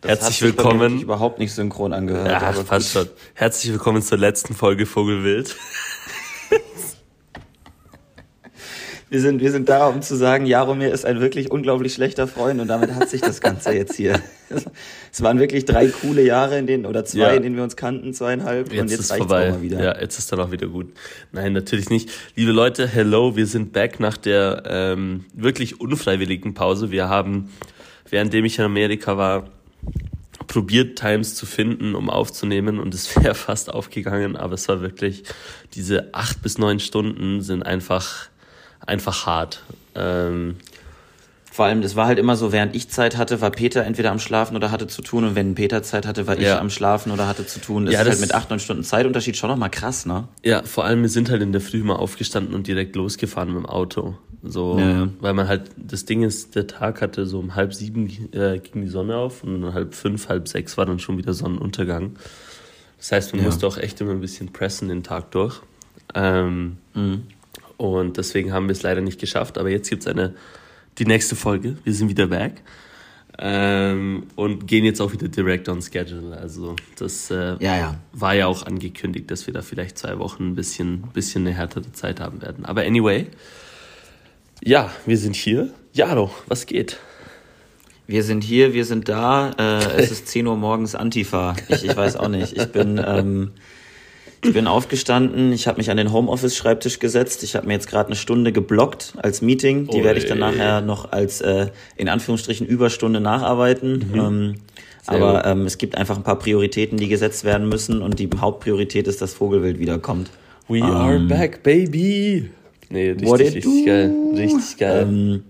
Das Herzlich willkommen. überhaupt nicht synchron angehört. Ja, aber passt schon. Herzlich willkommen zur letzten Folge Vogelwild. wir sind, wir sind da, um zu sagen, Jaromir ist ein wirklich unglaublich schlechter Freund und damit hat sich das Ganze jetzt hier. Es waren wirklich drei coole Jahre, in denen, oder zwei, ja. in denen wir uns kannten, zweieinhalb, jetzt und jetzt ist vorbei. Mal wieder. Ja, jetzt ist dann auch wieder gut. Nein, natürlich nicht. Liebe Leute, hello, wir sind back nach der ähm, wirklich unfreiwilligen Pause. Wir haben, währenddem ich in Amerika war, probiert, Times zu finden, um aufzunehmen und es wäre fast aufgegangen, aber es war wirklich, diese acht bis neun Stunden sind einfach, einfach hart. Ähm, vor allem, das war halt immer so, während ich Zeit hatte, war Peter entweder am Schlafen oder hatte zu tun. Und wenn Peter Zeit hatte, war ich ja. am Schlafen oder hatte zu tun. Das ja, ist halt mit acht, neun Stunden Zeitunterschied schon nochmal krass, ne? Ja, vor allem, wir sind halt in der Früh mal aufgestanden und direkt losgefahren mit dem Auto. So, ja. weil man halt, das Ding ist, der Tag hatte so um halb sieben äh, ging die Sonne auf und um halb fünf, halb sechs war dann schon wieder Sonnenuntergang. Das heißt, man ja. musste auch echt immer ein bisschen pressen den Tag durch. Ähm, mhm. Und deswegen haben wir es leider nicht geschafft. Aber jetzt gibt es eine die nächste Folge. Wir sind wieder back. Ähm, und gehen jetzt auch wieder direkt on schedule. Also das äh, ja, ja. war ja auch angekündigt, dass wir da vielleicht zwei Wochen ein bisschen, bisschen eine härtere Zeit haben werden. Aber anyway, ja, wir sind hier. Jaro, was geht? Wir sind hier, wir sind da. Äh, es ist 10 Uhr morgens Antifa. Ich, ich weiß auch nicht. Ich bin ähm, ich bin aufgestanden, ich habe mich an den Homeoffice-Schreibtisch gesetzt. Ich habe mir jetzt gerade eine Stunde geblockt als Meeting. Die werde ich dann nachher noch als äh, in Anführungsstrichen Überstunde nacharbeiten. Mhm. Ähm, aber ähm, es gibt einfach ein paar Prioritäten, die gesetzt werden müssen und die Hauptpriorität ist, dass Vogelwild wiederkommt. We are ähm, back, baby! Nee, richtig, richtig geil. Richtig geil. Ähm,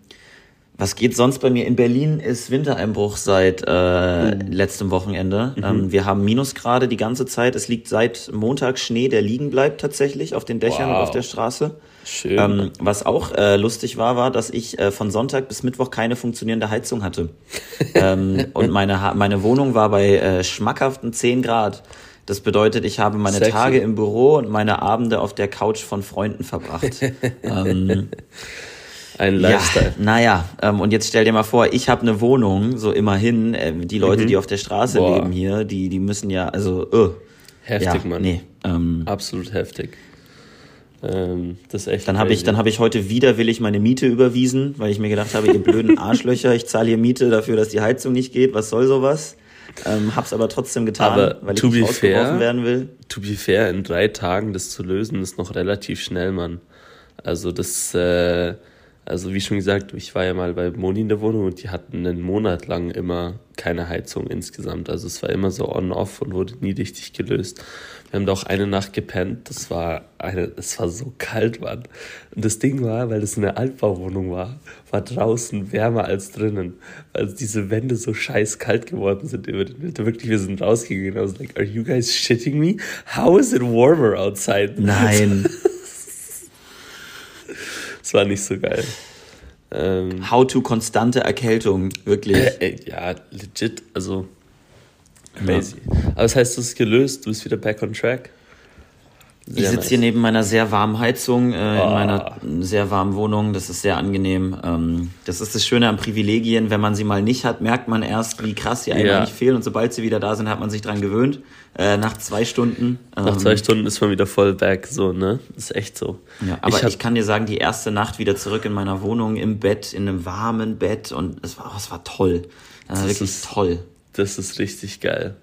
was geht sonst bei mir? In Berlin ist Wintereinbruch seit äh, mhm. letztem Wochenende. Mhm. Ähm, wir haben Minusgrade die ganze Zeit. Es liegt seit Montag Schnee, der liegen bleibt tatsächlich auf den Dächern wow. und auf der Straße. Schön. Ähm, was auch äh, lustig war, war, dass ich äh, von Sonntag bis Mittwoch keine funktionierende Heizung hatte. ähm, und meine, meine Wohnung war bei äh, schmackhaften 10 Grad. Das bedeutet, ich habe meine Sexy. Tage im Büro und meine Abende auf der Couch von Freunden verbracht. ähm, ein Lifestyle. Ja, naja, ähm, und jetzt stell dir mal vor, ich habe eine Wohnung, so immerhin. Äh, die Leute, mhm. die auf der Straße Boah. leben hier, die, die müssen ja, also, uh, Heftig, ja, Mann. Nee, ähm, Absolut heftig. Ähm, das ist echt dann habe ich, dann habe ich heute widerwillig meine Miete überwiesen, weil ich mir gedacht habe, ihr blöden Arschlöcher, ich zahle hier Miete dafür, dass die Heizung nicht geht. Was soll sowas? Ähm, hab's aber trotzdem getan, aber weil ich nicht fair, werden will. To be fair, in drei Tagen das zu lösen, ist noch relativ schnell, Mann. Also das, äh, also wie schon gesagt, ich war ja mal bei Moni in der Wohnung und die hatten einen Monat lang immer keine Heizung insgesamt. Also es war immer so on-off und wurde nie richtig gelöst. Wir haben da auch eine Nacht gepennt. Das war eine, es war so kalt, Mann. Und das Ding war, weil es eine Altbauwohnung war, war draußen wärmer als drinnen. Weil diese Wände so scheiß kalt geworden sind. Wirklich, wir sind rausgegangen. I was like, are you guys shitting me? How is it warmer outside? Nein. Das war nicht so geil. Ähm, How to konstante Erkältung, wirklich. Äh, äh, ja, legit, also crazy. Ja. Aber das heißt, du hast gelöst, du bist wieder back on track. Sehr ich sitze nice. hier neben meiner sehr warmen Heizung äh, oh. in meiner sehr warmen Wohnung. Das ist sehr angenehm. Ähm, das ist das Schöne an Privilegien. Wenn man sie mal nicht hat, merkt man erst, wie krass sie eigentlich ja. fehlen. Und sobald sie wieder da sind, hat man sich dran gewöhnt. Äh, nach zwei Stunden. Nach ähm, zwei Stunden ist man wieder voll back, so, ne? Das ist echt so. Ja, aber ich, ich, kann dir sagen, die erste Nacht wieder zurück in meiner Wohnung, im Bett, in einem warmen Bett. Und es war, oh, es war toll. Das wirklich ist, toll. Das ist richtig geil.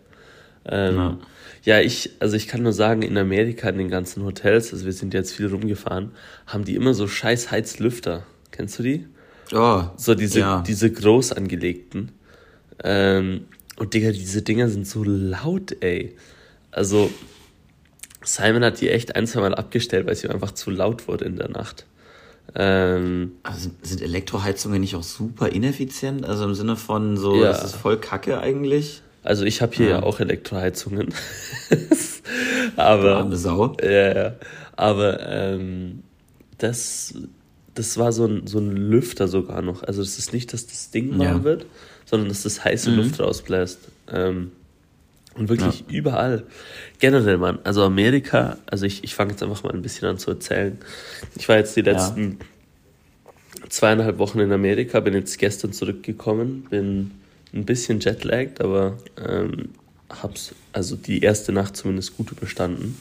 Ähm, ja. Ja, ich, also ich kann nur sagen, in Amerika in den ganzen Hotels, also wir sind jetzt viel rumgefahren, haben die immer so scheiß Heizlüfter. Kennst du die? Oh, so diese, ja. diese groß angelegten. Ähm, und Digga, diese Dinger sind so laut, ey. Also, Simon hat die echt ein, zwei Mal abgestellt, weil sie einfach zu laut wurde in der Nacht. Ähm, also sind Elektroheizungen nicht auch super ineffizient? Also im Sinne von so, ja. das ist voll Kacke eigentlich? Also ich habe hier ja. ja auch Elektroheizungen. aber arme Sau. Ja, ja. Aber ähm, das, das war so ein, so ein Lüfter sogar noch. Also es ist nicht, dass das Ding warm ja. wird, sondern dass das heiße mhm. Luft rausbläst. Ähm, und wirklich ja. überall. Generell, Mann. Also Amerika, also ich, ich fange jetzt einfach mal ein bisschen an zu erzählen. Ich war jetzt die letzten ja. zweieinhalb Wochen in Amerika, bin jetzt gestern zurückgekommen, bin ein bisschen jetlagged, aber ähm, hab's also die erste Nacht zumindest gut überstanden.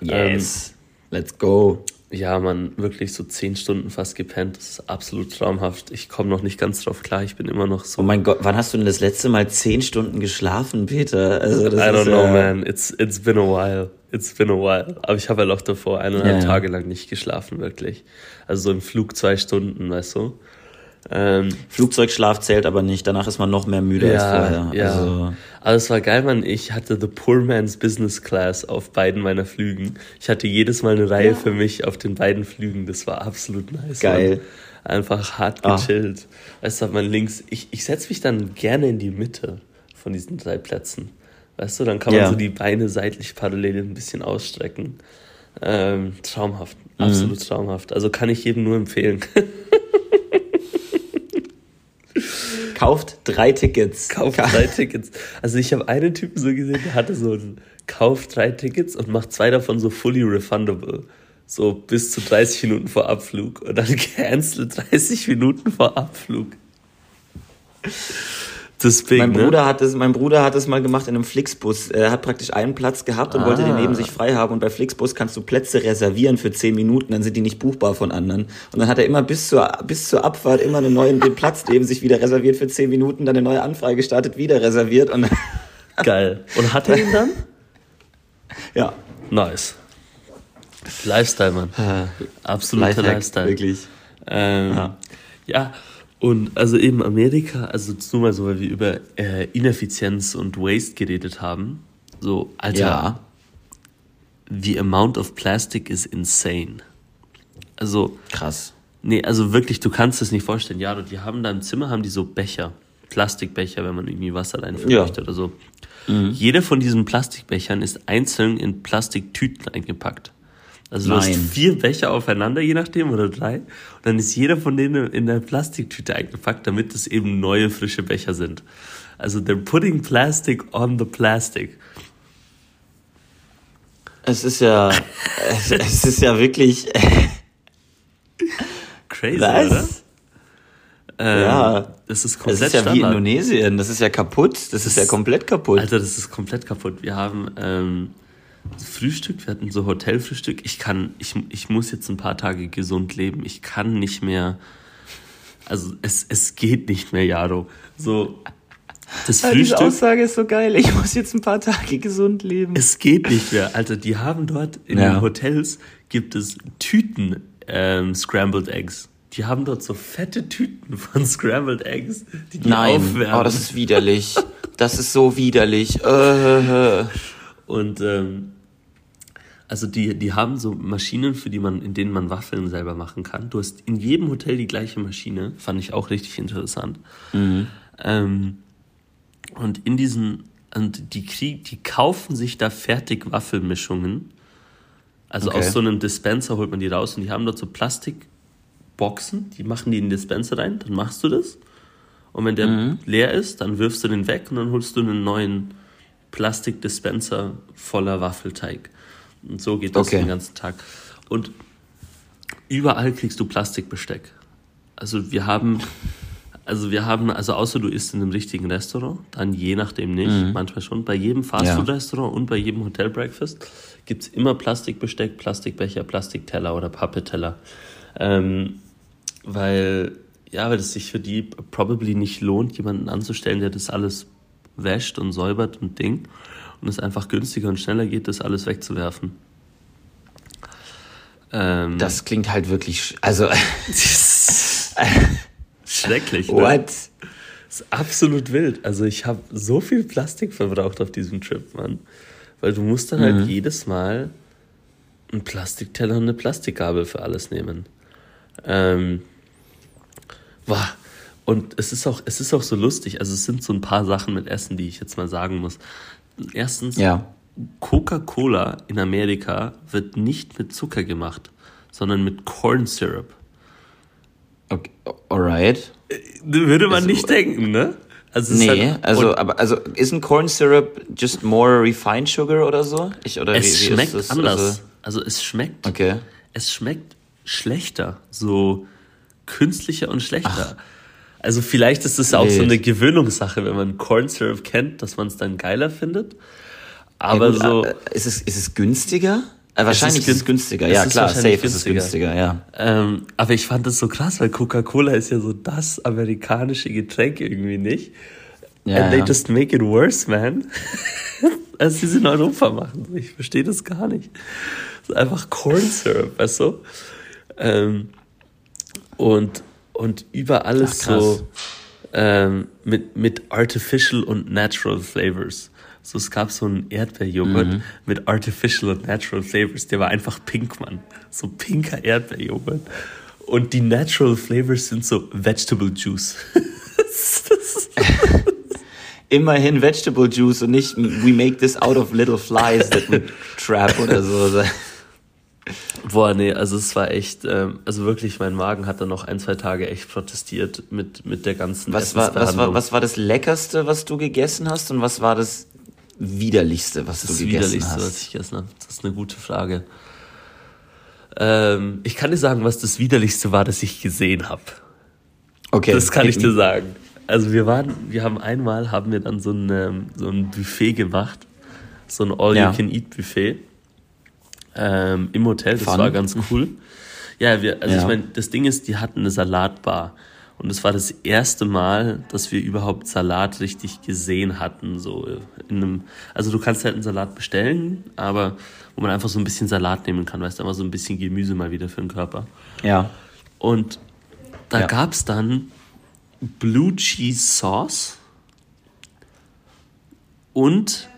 Yes, ähm, let's go. Ja, man, wirklich so zehn Stunden fast gepennt. Das ist absolut traumhaft. Ich komme noch nicht ganz drauf klar. Ich bin immer noch so. Oh mein Gott, wann hast du denn das letzte Mal zehn Stunden geschlafen, Peter? Also das I don't know, ja man. It's, it's been a while. It's been a while. Aber ich habe halt auch davor eineinhalb ja, Tage lang nicht geschlafen, wirklich. Also so im Flug zwei Stunden, weißt du. Ähm, Flugzeugschlaf zählt aber nicht, danach ist man noch mehr müde ja, als vorher. Ja. Also, aber es war geil, man. Ich hatte The Poor Man's Business Class auf beiden meiner Flügen. Ich hatte jedes Mal eine Reihe ja. für mich auf den beiden Flügen. Das war absolut nice. Geil. Man. Einfach hart ah. gechillt. Ach. Weißt du, man links, ich, ich setze mich dann gerne in die Mitte von diesen drei Plätzen. Weißt du, dann kann man ja. so die Beine seitlich parallel ein bisschen ausstrecken. Ähm, traumhaft, mhm. absolut mhm. traumhaft. Also kann ich jedem nur empfehlen. Kauft drei Tickets. Kauft drei Tickets. Also ich habe einen Typen so gesehen, der hatte so ein Kauf drei Tickets und macht zwei davon so fully refundable. So bis zu 30 Minuten vor Abflug und dann cancel 30 Minuten vor Abflug. Das Big, mein, ne? Bruder hat es, mein Bruder hat es mal gemacht in einem Flixbus. Er hat praktisch einen Platz gehabt und ah. wollte den neben sich frei haben. Und bei Flixbus kannst du Plätze reservieren für zehn Minuten, dann sind die nicht buchbar von anderen. Und dann hat er immer bis zur, bis zur Abfahrt immer einen neuen den Platz neben sich wieder reserviert für zehn Minuten, dann eine neue Anfrage gestartet, wieder reserviert. Und Geil. Und hat er ihn dann? ja. Nice. Lifestyle, Mann. Absoluter Lifestyle. Wirklich. Ähm, ja. ja. Und also eben Amerika, also nur mal so, weil wir über äh, Ineffizienz und Waste geredet haben. So, Alter, ja. the amount of plastic is insane. Also. Krass. Nee, also wirklich, du kannst es nicht vorstellen. Ja, die haben da im Zimmer, haben die so Becher. Plastikbecher, wenn man irgendwie Wasser reinfüllen ja. möchte oder so. Mhm. Jeder von diesen Plastikbechern ist einzeln in Plastiktüten eingepackt. Also Nein. du hast vier Becher aufeinander, je nachdem, oder drei. Und dann ist jeder von denen in der Plastiktüte eingepackt, damit es eben neue, frische Becher sind. Also they're putting plastic on the plastic. Es ist ja, es, es ist ja wirklich crazy, Was? oder? Ähm, ja, das ist komplett Das ist ja Standard. wie Indonesien, das ist ja kaputt, das, das ist ja komplett kaputt. Alter, das ist komplett kaputt. Wir haben ähm, Frühstück, wir hatten so Hotelfrühstück. Ich kann, ich, ich muss jetzt ein paar Tage gesund leben. Ich kann nicht mehr, also es, es geht nicht mehr, Jaro. So, das Frühstück. Diese Aussage ist so geil. Ich muss jetzt ein paar Tage gesund leben. Es geht nicht mehr. Alter, die haben dort in ja. den Hotels gibt es Tüten ähm, Scrambled Eggs. Die haben dort so fette Tüten von Scrambled Eggs, die die Nein. aufwärmen. Oh, das ist widerlich. Das ist so widerlich. Äh. Und ähm, also die, die haben so Maschinen, für die man, in denen man Waffeln selber machen kann. Du hast in jedem Hotel die gleiche Maschine, fand ich auch richtig interessant. Mhm. Ähm, und in diesen, und die krieg, die kaufen sich da fertig Waffelmischungen. Also okay. aus so einem Dispenser holt man die raus und die haben dort so Plastikboxen, die machen die in den Dispenser rein, dann machst du das. Und wenn der mhm. leer ist, dann wirfst du den weg und dann holst du einen neuen Plastikdispenser voller Waffelteig. Und so geht das okay. den ganzen Tag. Und überall kriegst du Plastikbesteck. Also wir haben, also wir haben, also außer du isst in einem richtigen Restaurant, dann je nachdem nicht, mhm. manchmal schon. Bei jedem Fastfood-Restaurant und bei jedem Hotel-Breakfast gibt es immer Plastikbesteck, Plastikbecher, Plastikteller oder Pappeteller. Ähm, weil, ja, weil es sich für die probably nicht lohnt, jemanden anzustellen, der das alles wäscht und säubert und Ding und es einfach günstiger und schneller geht, das alles wegzuwerfen. Ähm, das klingt halt wirklich, also schrecklich. Ne? What? Das ist absolut wild. Also ich habe so viel Plastik verbraucht auf diesem Trip, Mann. Weil du musst dann halt mhm. halt jedes Mal einen Plastikteller und eine Plastikgabel für alles nehmen. Ähm, boah. Und es ist auch, es ist auch so lustig. Also es sind so ein paar Sachen mit Essen, die ich jetzt mal sagen muss. Erstens, ja. Coca-Cola in Amerika wird nicht mit Zucker gemacht, sondern mit Corn Syrup. Okay, alright. Äh, würde man also, nicht denken, ne? Also nee, halt, also, aber, also, ist ein Corn Syrup just more refined sugar oder so? Ich, oder es wie, wie schmeckt das? anders. Also, also, es schmeckt, okay. es schmeckt schlechter, so künstlicher und schlechter. Ach. Also vielleicht ist es auch so eine Gewöhnungssache, wenn man Corn Syrup kennt, dass man es dann geiler findet. Aber ja, gut, so. Ist es, ist es günstiger? Äh, wahrscheinlich ist es, ist es günstiger, ja klar, safe günstiger. ist es günstiger, ja. Ähm, aber ich fand das so krass, weil Coca-Cola ist ja so das amerikanische Getränk irgendwie nicht. Ja, And they ja. just make it worse, man. also sie es in Europa machen. Ich verstehe das gar nicht. Das ist einfach Corn Syrup, weißt du? Ähm, und, und über alles Ach, so ähm, mit, mit artificial und natural flavors. So, es gab so einen Erdbeerjoghurt mhm. mit Artificial und Natural Flavors. Der war einfach pink, Mann. So pinker Erdbeerjoghurt. Und die Natural Flavors sind so Vegetable Juice. Immerhin Vegetable Juice und nicht we make this out of little flies that we trap oder so. Boah, nee, also es war echt, ähm, also wirklich, mein Magen hat dann noch ein, zwei Tage echt protestiert mit, mit der ganzen was war, was war Was war das Leckerste, was du gegessen hast und was war das widerlichste, was das du gegessen widerlichste, hast? was ich gegessen habe? Das ist eine gute Frage. Ähm, ich kann dir sagen, was das widerlichste war, das ich gesehen habe. Okay. Das kann ich dir sagen. Also wir waren, wir haben einmal, haben wir dann so ein, ähm, so ein Buffet gemacht, so ein All-You-Can-Eat-Buffet ähm, im Hotel. Das Fun. war ganz cool. Ja, wir, also ja. ich meine, das Ding ist, die hatten eine Salatbar. Und es war das erste Mal, dass wir überhaupt Salat richtig gesehen hatten. So in einem, also du kannst halt einen Salat bestellen, aber wo man einfach so ein bisschen Salat nehmen kann, weißt du, einfach so ein bisschen Gemüse mal wieder für den Körper. Ja. Und da ja. gab es dann Blue Cheese Sauce und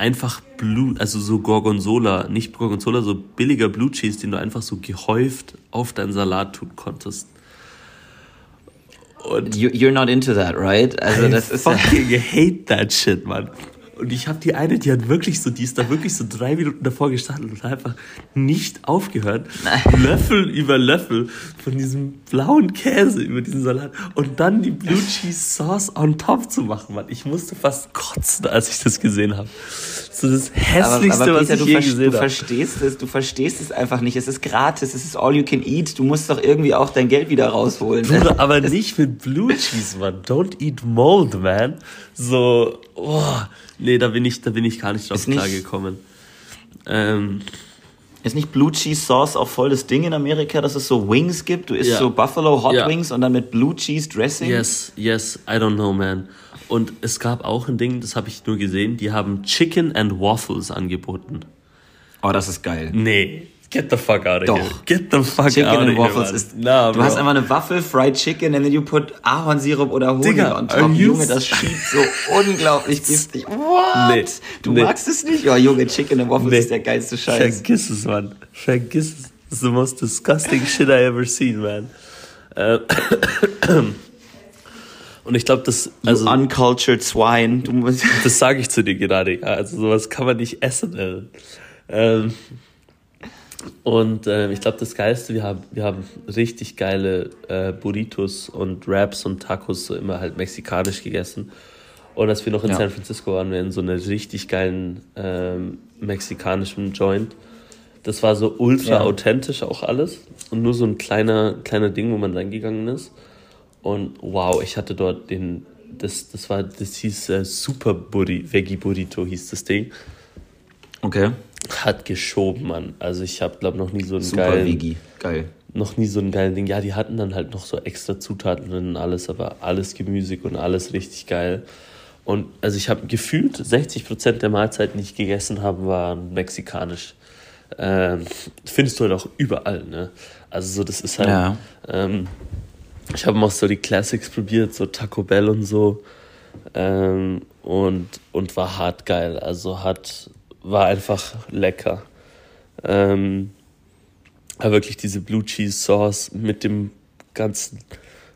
einfach Blue, also so Gorgonzola, nicht Gorgonzola, so billiger Blue Cheese, den du einfach so gehäuft auf deinen Salat tun konntest. Und You're not into that, right? Also I das ist fucking hate that shit, man. Und ich habe die eine, die hat wirklich so, die ist da wirklich so drei Minuten davor gestanden und hat einfach nicht aufgehört, Nein. Löffel über Löffel von diesem blauen Käse über diesen Salat und dann die Blue Cheese Sauce on top zu machen, Mann. Ich musste fast kotzen, als ich das gesehen habe. So das hässlichste, aber, aber Peter, was ich je gesehen habe. Du verstehst es, du verstehst es einfach nicht. Es ist gratis, es ist all you can eat. Du musst doch irgendwie auch dein Geld wieder rausholen. Ne? Bruder, aber nicht mit Blue Cheese, Mann. Don't eat mold, man. So, oh. Nee, da bin ich, da bin ich gar nicht drauf klargekommen. Ähm, ist nicht Blue Cheese Sauce auch voll das Ding in Amerika, dass es so Wings gibt? Du isst ja. so Buffalo Hot ja. Wings und dann mit Blue Cheese Dressing? Yes, yes, I don't know, man. Und es gab auch ein Ding, das habe ich nur gesehen, die haben Chicken and Waffles angeboten. Oh, das ist geil. Nee. Get the fuck out of Doch. here. Get the fuck chicken out of here. Waffles ist. Nah, du hast einfach eine Waffel, Fried Chicken, and then you put Ahornsirup oder Honig Digga, on top. Junge, das schiebt so unglaublich giftig. What? Nee, du nee. magst es nicht? Ja, oh, Junge, Chicken and Waffles nee. ist der geilste Scheiß. Vergiss es, Mann. Vergiss es. It's the most disgusting shit I ever seen, man. Äh, und ich glaube, das. Also, you uncultured swine. Das sage ich zu dir gerade. Ja. Also sowas kann man nicht essen. Ähm, und äh, ich glaube, das Geilste, wir haben, wir haben richtig geile äh, Burritos und Wraps und Tacos so immer halt mexikanisch gegessen. Und als wir noch in ja. San Francisco waren, wir in so einer richtig geilen ähm, mexikanischen Joint. Das war so ultra ja. authentisch auch alles. Und nur so ein kleiner, kleiner Ding, wo man reingegangen ist. Und wow, ich hatte dort den, das, das war, das hieß äh, Super Burri, Veggie Burrito hieß das Ding. Okay hat geschoben, Mann. Also ich habe, glaube noch nie so einen Super geilen... Vigi. Geil. Noch nie so einen geilen Ding. Ja, die hatten dann halt noch so extra Zutaten und alles, aber alles gemüsig und alles richtig geil. Und also ich habe gefühlt 60% der Mahlzeiten, die ich gegessen habe, waren mexikanisch. Ähm, findest du halt auch überall, ne? Also so, das ist halt... Ja. Ähm, ich habe auch so die Classics probiert, so Taco Bell und so. Ähm, und, und war hart geil. Also hat war einfach lecker. Ähm, aber wirklich diese Blue Cheese Sauce mit dem ganzen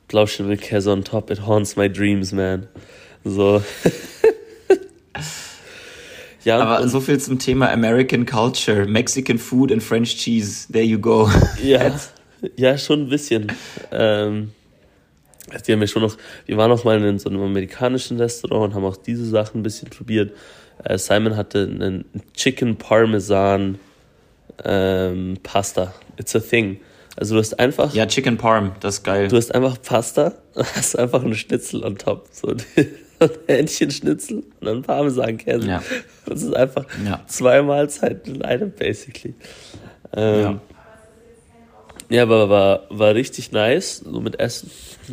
Blauschimmel-Käse on top, it haunts my dreams, man. So. ja, aber und, so viel zum Thema American Culture, Mexican Food and French Cheese. There you go. Ja, ja schon ein bisschen. Ähm, die haben ja schon noch, wir waren auch mal in so einem amerikanischen Restaurant und haben auch diese Sachen ein bisschen probiert. Äh, Simon hatte einen Chicken Parmesan ähm, Pasta. It's a thing. Also du hast einfach. Ja, Chicken Parm, das ist geil. Du hast einfach Pasta, hast einfach einen Schnitzel on top. So ein Hähnchenschnitzel und dann Parmesankäse. Ja. Das ist einfach ja. zwei Mahlzeiten in einem, basically. Ähm, ja. ja, aber war, war richtig nice, so mit Essen.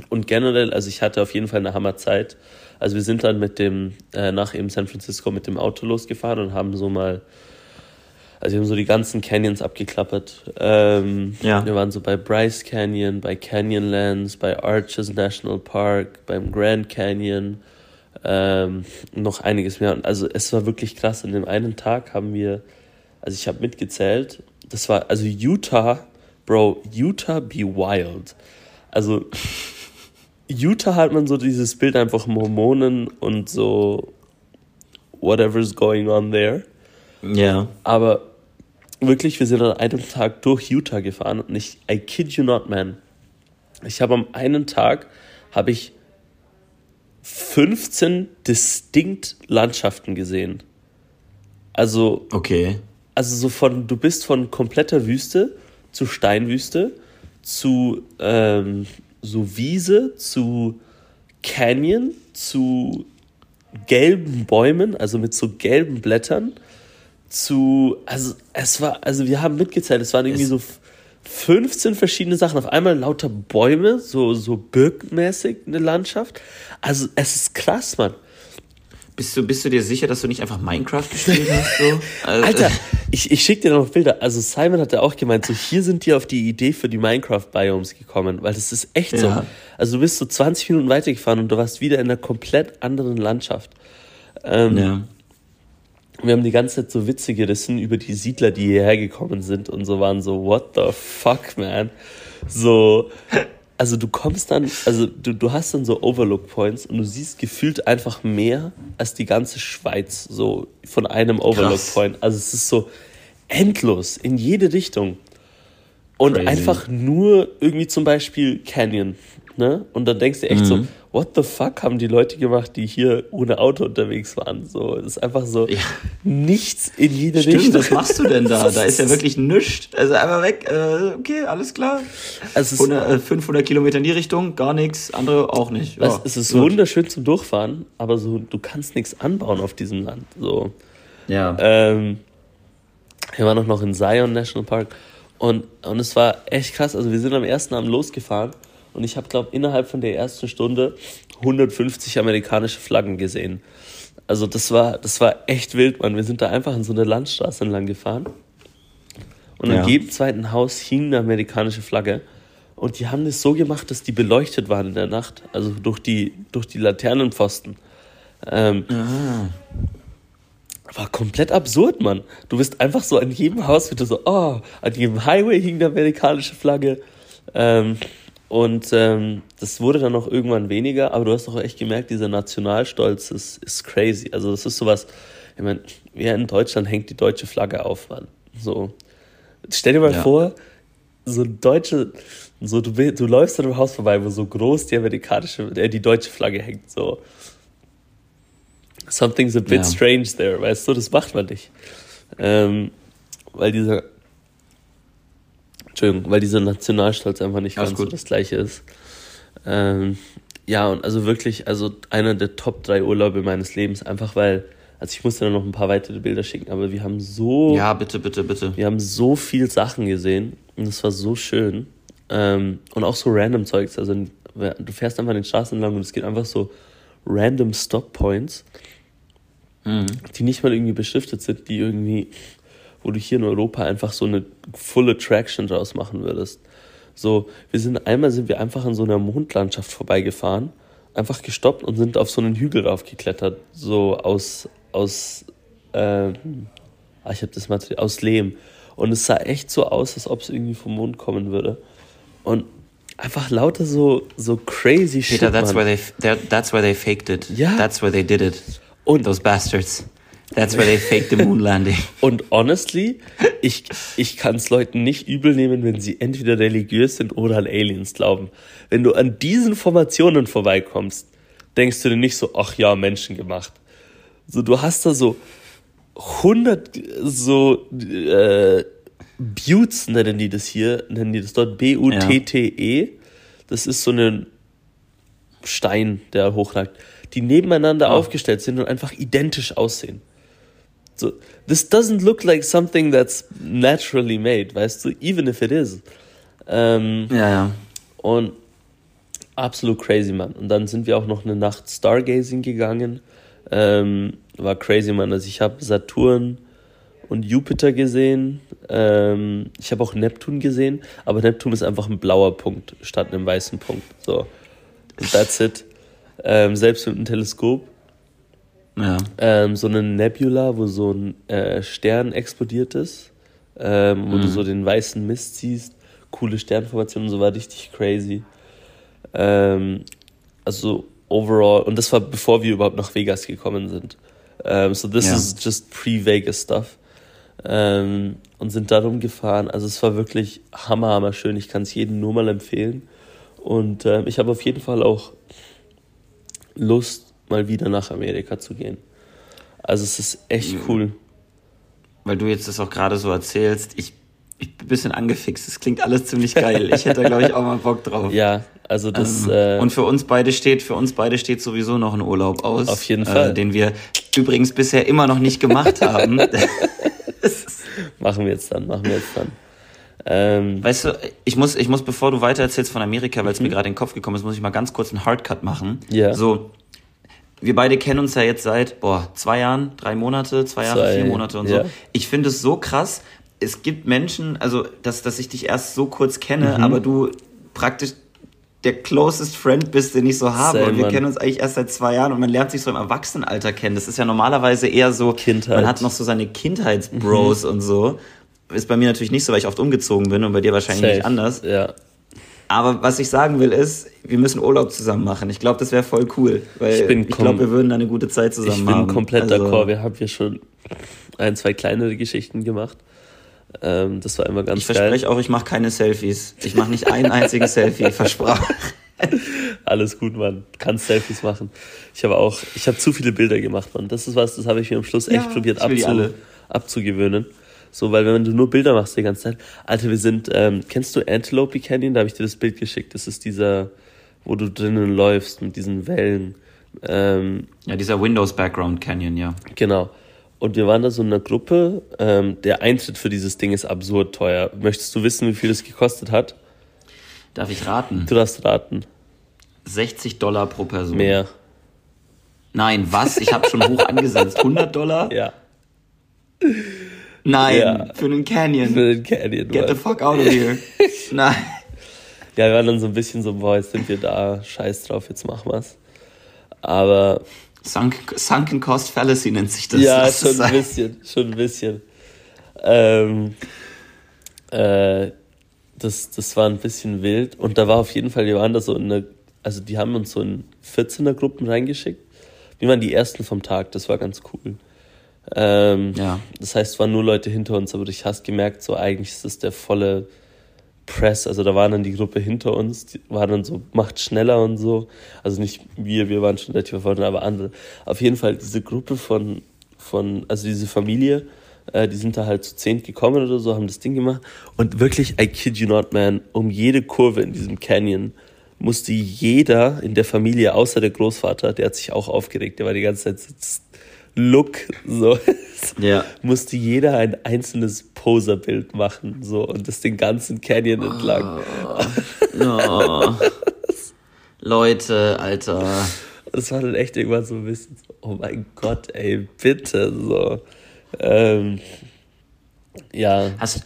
Und generell, also ich hatte auf jeden Fall eine Hammerzeit. Also wir sind dann mit dem, äh, nach eben San Francisco mit dem Auto losgefahren und haben so mal also wir haben so die ganzen Canyons abgeklappert. Ähm, ja. Wir waren so bei Bryce Canyon, bei Canyonlands, bei Arches National Park, beim Grand Canyon, ähm, noch einiges mehr. Also es war wirklich krass. An dem einen Tag haben wir, also ich habe mitgezählt, das war, also Utah, Bro, Utah be wild. Also Utah hat man so dieses Bild einfach Mormonen und so whatever's going on there. Ja. Aber wirklich, wir sind an einem Tag durch Utah gefahren und ich, I kid you not, man. Ich habe am einen Tag, habe ich 15 distinkt Landschaften gesehen. Also, okay. Also so von, du bist von kompletter Wüste zu Steinwüste, zu ähm, so Wiese, zu Canyon, zu gelben Bäumen, also mit so gelben Blättern, zu, also es war, also wir haben mitgezählt, es waren irgendwie es so 15 verschiedene Sachen. Auf einmal lauter Bäume, so, so birkenmäßig eine Landschaft. Also es ist krass, Mann. Bist du, bist du dir sicher, dass du nicht einfach Minecraft gespielt hast? So? Also, Alter, ich, ich schicke dir noch Bilder. Also Simon hat ja auch gemeint, so hier sind die auf die Idee für die Minecraft-Biomes gekommen, weil das ist echt ja. so. Also du bist so 20 Minuten weitergefahren und du warst wieder in einer komplett anderen Landschaft. Ähm, ja wir haben die ganze Zeit so Witze gerissen über die Siedler, die hierher gekommen sind und so waren so, what the fuck, man? So, also du kommst dann, also du, du hast dann so Overlook Points und du siehst gefühlt einfach mehr als die ganze Schweiz, so von einem Overlook Krass. Point. Also es ist so endlos in jede Richtung. Und Crazy. einfach nur irgendwie zum Beispiel Canyon. Ne? Und dann denkst du echt mhm. so, what the fuck haben die Leute gemacht, die hier ohne Auto unterwegs waren? So, es ist einfach so ja. nichts in jede Stimmt, Richtung. was machst du denn da? Da ist ja wirklich nichts. Also einfach weg. Äh, okay, alles klar. Also 100, 500 äh, Kilometer in die Richtung, gar nichts. Andere auch nicht. Ja, es ist gut. wunderschön zum Durchfahren, aber so, du kannst nichts anbauen auf diesem Land. So. Ja. Ähm, wir waren auch noch in Zion National Park und, und es war echt krass. Also wir sind am ersten Abend losgefahren und ich habe, glaube innerhalb von der ersten Stunde 150 amerikanische Flaggen gesehen. Also das war, das war echt wild, Mann. Wir sind da einfach in so eine Landstraße entlang gefahren. Und ja. an jedem zweiten Haus hing eine amerikanische Flagge. Und die haben das so gemacht, dass die beleuchtet waren in der Nacht. Also durch die, durch die Laternenpfosten. Ähm, ah. War komplett absurd, Mann. Du bist einfach so an jedem Haus wieder so, oh, an jedem Highway hing eine amerikanische Flagge. Ähm, und ähm, das wurde dann noch irgendwann weniger, aber du hast auch echt gemerkt, dieser Nationalstolz ist, ist crazy. Also das ist sowas, ich meine, ja, in Deutschland hängt die deutsche Flagge auf, Mann. So, stell dir mal ja. vor, so deutsche, so du, du läufst an einem Haus vorbei, wo so groß die amerikanische, äh, die deutsche Flagge hängt, so. Something's a bit ja. strange there, weißt du, das macht man nicht. Ähm, weil dieser Entschuldigung, weil dieser Nationalstolz einfach nicht ganz so das gleiche ist. Ähm, ja, und also wirklich, also einer der Top 3 Urlaube meines Lebens, einfach weil, also ich musste dann noch ein paar weitere Bilder schicken, aber wir haben so. Ja, bitte, bitte, bitte. Wir haben so viel Sachen gesehen und es war so schön. Ähm, und auch so random Zeugs. Also du fährst einfach den Straßen entlang und es geht einfach so random Stop Points, mhm. die nicht mal irgendwie beschriftet sind, die irgendwie wo du hier in Europa einfach so eine Full Attraction draus machen würdest. So, wir sind einmal sind wir einfach in so einer Mondlandschaft vorbeigefahren, einfach gestoppt und sind auf so einen Hügel raufgeklettert, so aus aus ähm, ah, ich habe das Material aus Lehm und es sah echt so aus, als ob es irgendwie vom Mond kommen würde und einfach lauter so so crazy Peter, shit. Peter, that's where they that's where they faked it. Ja. That's where they did it. Und those bastards. That's where they fake the moon landing. Und honestly, ich, ich kann es Leuten nicht übel nehmen, wenn sie entweder religiös sind oder an Aliens glauben. Wenn du an diesen Formationen vorbeikommst, denkst du dir nicht so, ach ja, Menschen gemacht. So, du hast da so 100 so äh, Buttes nennen die das hier, nennen die das dort B-U-T-T-E. Das ist so ein Stein, der hochragt, die nebeneinander oh. aufgestellt sind und einfach identisch aussehen. So, this doesn't look like something that's naturally made, weißt du, even if it is. Ähm, ja, ja. Und absolut crazy, Mann. Und dann sind wir auch noch eine Nacht Stargazing gegangen. Ähm, war crazy, Mann. Also ich habe Saturn und Jupiter gesehen. Ähm, ich habe auch Neptun gesehen, aber Neptun ist einfach ein blauer Punkt statt einem weißen Punkt. So, and that's it. Ähm, selbst mit einem Teleskop. Ja. Ähm, so eine Nebula, wo so ein äh, Stern explodiert ist, ähm, wo mhm. du so den weißen Mist siehst, coole Sternformationen, so war richtig crazy. Ähm, also overall, und das war bevor wir überhaupt nach Vegas gekommen sind. Um, so this ja. is just pre-Vegas stuff. Um, und sind da rumgefahren. Also es war wirklich hammer, hammer schön. Ich kann es jedem nur mal empfehlen. Und ähm, ich habe auf jeden Fall auch Lust, mal wieder nach Amerika zu gehen. Also es ist echt cool. Weil du jetzt das auch gerade so erzählst, ich, ich bin ein bisschen angefixt. Es klingt alles ziemlich geil. Ich hätte da, glaube ich, auch mal Bock drauf. Ja, also das. Ähm, äh, und für uns beide steht, für uns beide steht sowieso noch ein Urlaub aus. Auf jeden Fall. Äh, den wir übrigens bisher immer noch nicht gemacht haben. machen wir jetzt dann, machen wir jetzt dann. Ähm, weißt du, ich muss, ich muss, bevor du weiter erzählst von Amerika, weil es mhm. mir gerade in den Kopf gekommen ist, muss ich mal ganz kurz einen Hardcut machen. Ja. So, wir beide kennen uns ja jetzt seit, boah, zwei Jahren, drei Monate, zwei Jahre, zwei, vier Monate und ja. so. Ich finde es so krass. Es gibt Menschen, also, dass, dass ich dich erst so kurz kenne, mhm. aber du praktisch der closest friend bist, den ich so habe. Same, und wir Mann. kennen uns eigentlich erst seit zwei Jahren und man lernt sich so im Erwachsenenalter kennen. Das ist ja normalerweise eher so, Kindheit. man hat noch so seine Kindheitsbros mhm. und so. Ist bei mir natürlich nicht so, weil ich oft umgezogen bin und bei dir wahrscheinlich Safe. nicht anders. Ja. Aber was ich sagen will ist, wir müssen Urlaub zusammen machen. Ich glaube, das wäre voll cool, weil ich, ich glaube, wir würden da eine gute Zeit zusammen haben. Ich bin komplett also, d'accord. Wir haben hier schon ein, zwei kleinere Geschichten gemacht. Ähm, das war immer ganz ich geil. Ich verspreche auch, ich mache keine Selfies. Ich mache nicht ein einziges Selfie, versprochen. Alles gut, Mann. Kannst Selfies machen. Ich habe auch, ich habe zu viele Bilder gemacht, Mann. Das ist was, das habe ich mir am Schluss echt ja, probiert abzu, abzugewöhnen. So, weil wenn du nur Bilder machst die ganze Zeit. Alter, wir sind, ähm, kennst du Antelope Canyon? Da habe ich dir das Bild geschickt. Das ist dieser, wo du drinnen läufst mit diesen Wellen. Ähm, ja, dieser Windows Background Canyon, ja. Genau. Und wir waren da so in einer Gruppe. Ähm, der Eintritt für dieses Ding ist absurd teuer. Möchtest du wissen, wie viel es gekostet hat? Darf ich raten? Du darfst raten. 60 Dollar pro Person. Mehr. Nein, was? Ich habe schon hoch angesetzt. 100 Dollar? Ja. Nein, ja. für einen Canyon. Für einen Canyon. Get the fuck out of here. Nein. Ja, wir waren dann so ein bisschen so, boah, jetzt sind wir da, scheiß drauf, jetzt machen wir's. Aber Sunk, Sunken Cost Fallacy nennt sich das. Ja, schon ein bisschen, schon ein bisschen. Ähm, äh, das, das war ein bisschen wild und da war auf jeden Fall, wir waren da so in einer, also die haben uns so in 14er Gruppen reingeschickt. Wir waren die ersten vom Tag, das war ganz cool. Ähm, ja. Das heißt, es waren nur Leute hinter uns, aber du hast gemerkt, so eigentlich ist das der volle Press, also da war dann die Gruppe hinter uns, die war dann so, macht schneller und so. Also nicht wir, wir waren schon relativ vorne, aber andere. Auf jeden Fall diese Gruppe von, von also diese Familie, äh, die sind da halt zu zehn gekommen oder so, haben das Ding gemacht. Und wirklich, I kid you not, man, um jede Kurve in diesem Canyon musste jeder in der Familie, außer der Großvater, der hat sich auch aufgeregt, der war die ganze Zeit Look, so. Ja. musste jeder ein einzelnes Poserbild machen, so, und das den ganzen Canyon entlang. Oh, oh. Leute, Alter. Das war dann echt irgendwann so ein bisschen so, oh mein Gott, ey, bitte, so. Ähm, ja. Hast,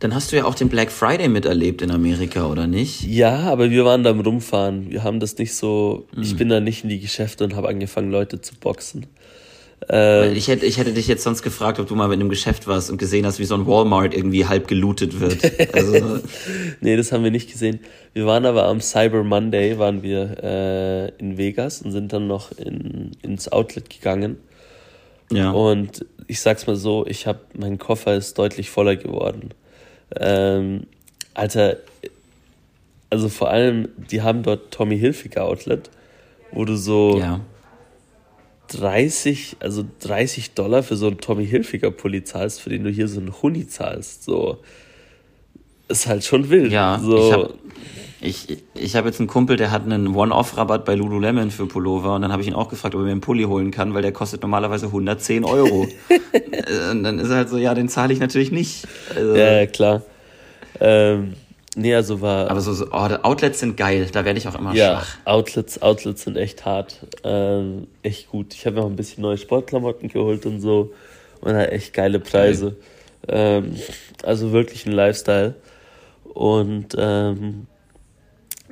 dann hast du ja auch den Black Friday miterlebt in Amerika, oder nicht? Ja, aber wir waren da am Rumfahren. Wir haben das nicht so. Mhm. Ich bin da nicht in die Geschäfte und habe angefangen, Leute zu boxen. Ähm, ich, hätte, ich hätte dich jetzt sonst gefragt, ob du mal in einem Geschäft warst und gesehen hast, wie so ein Walmart irgendwie halb gelootet wird. Also, nee, das haben wir nicht gesehen. Wir waren aber am Cyber Monday, waren wir äh, in Vegas und sind dann noch in, ins Outlet gegangen. Ja. Und ich sag's mal so, ich habe, mein Koffer ist deutlich voller geworden. Ähm, Alter, also vor allem, die haben dort Tommy Hilfiger Outlet, wo du so... Ja 30, also 30 Dollar für so einen Tommy Hilfiger Pulli zahlst, für den du hier so einen Huni zahlst, so ist halt schon wild. Ja, so. ich habe ich, ich hab jetzt einen Kumpel, der hat einen One-Off-Rabatt bei Lululemon für Pullover und dann habe ich ihn auch gefragt, ob er mir einen Pulli holen kann, weil der kostet normalerweise 110 Euro. Äh, und dann ist er halt so, ja, den zahle ich natürlich nicht. Also, ja, klar. Ähm, nee, also war. aber so, so oh, Outlets sind geil, da werde ich auch immer Ja, schwach. Outlets, Outlets sind echt hart. Ähm, echt gut. Ich habe mir auch ein bisschen neue Sportklamotten geholt und so. Und halt echt geile Preise. Ähm, also wirklich ein Lifestyle. Und ähm,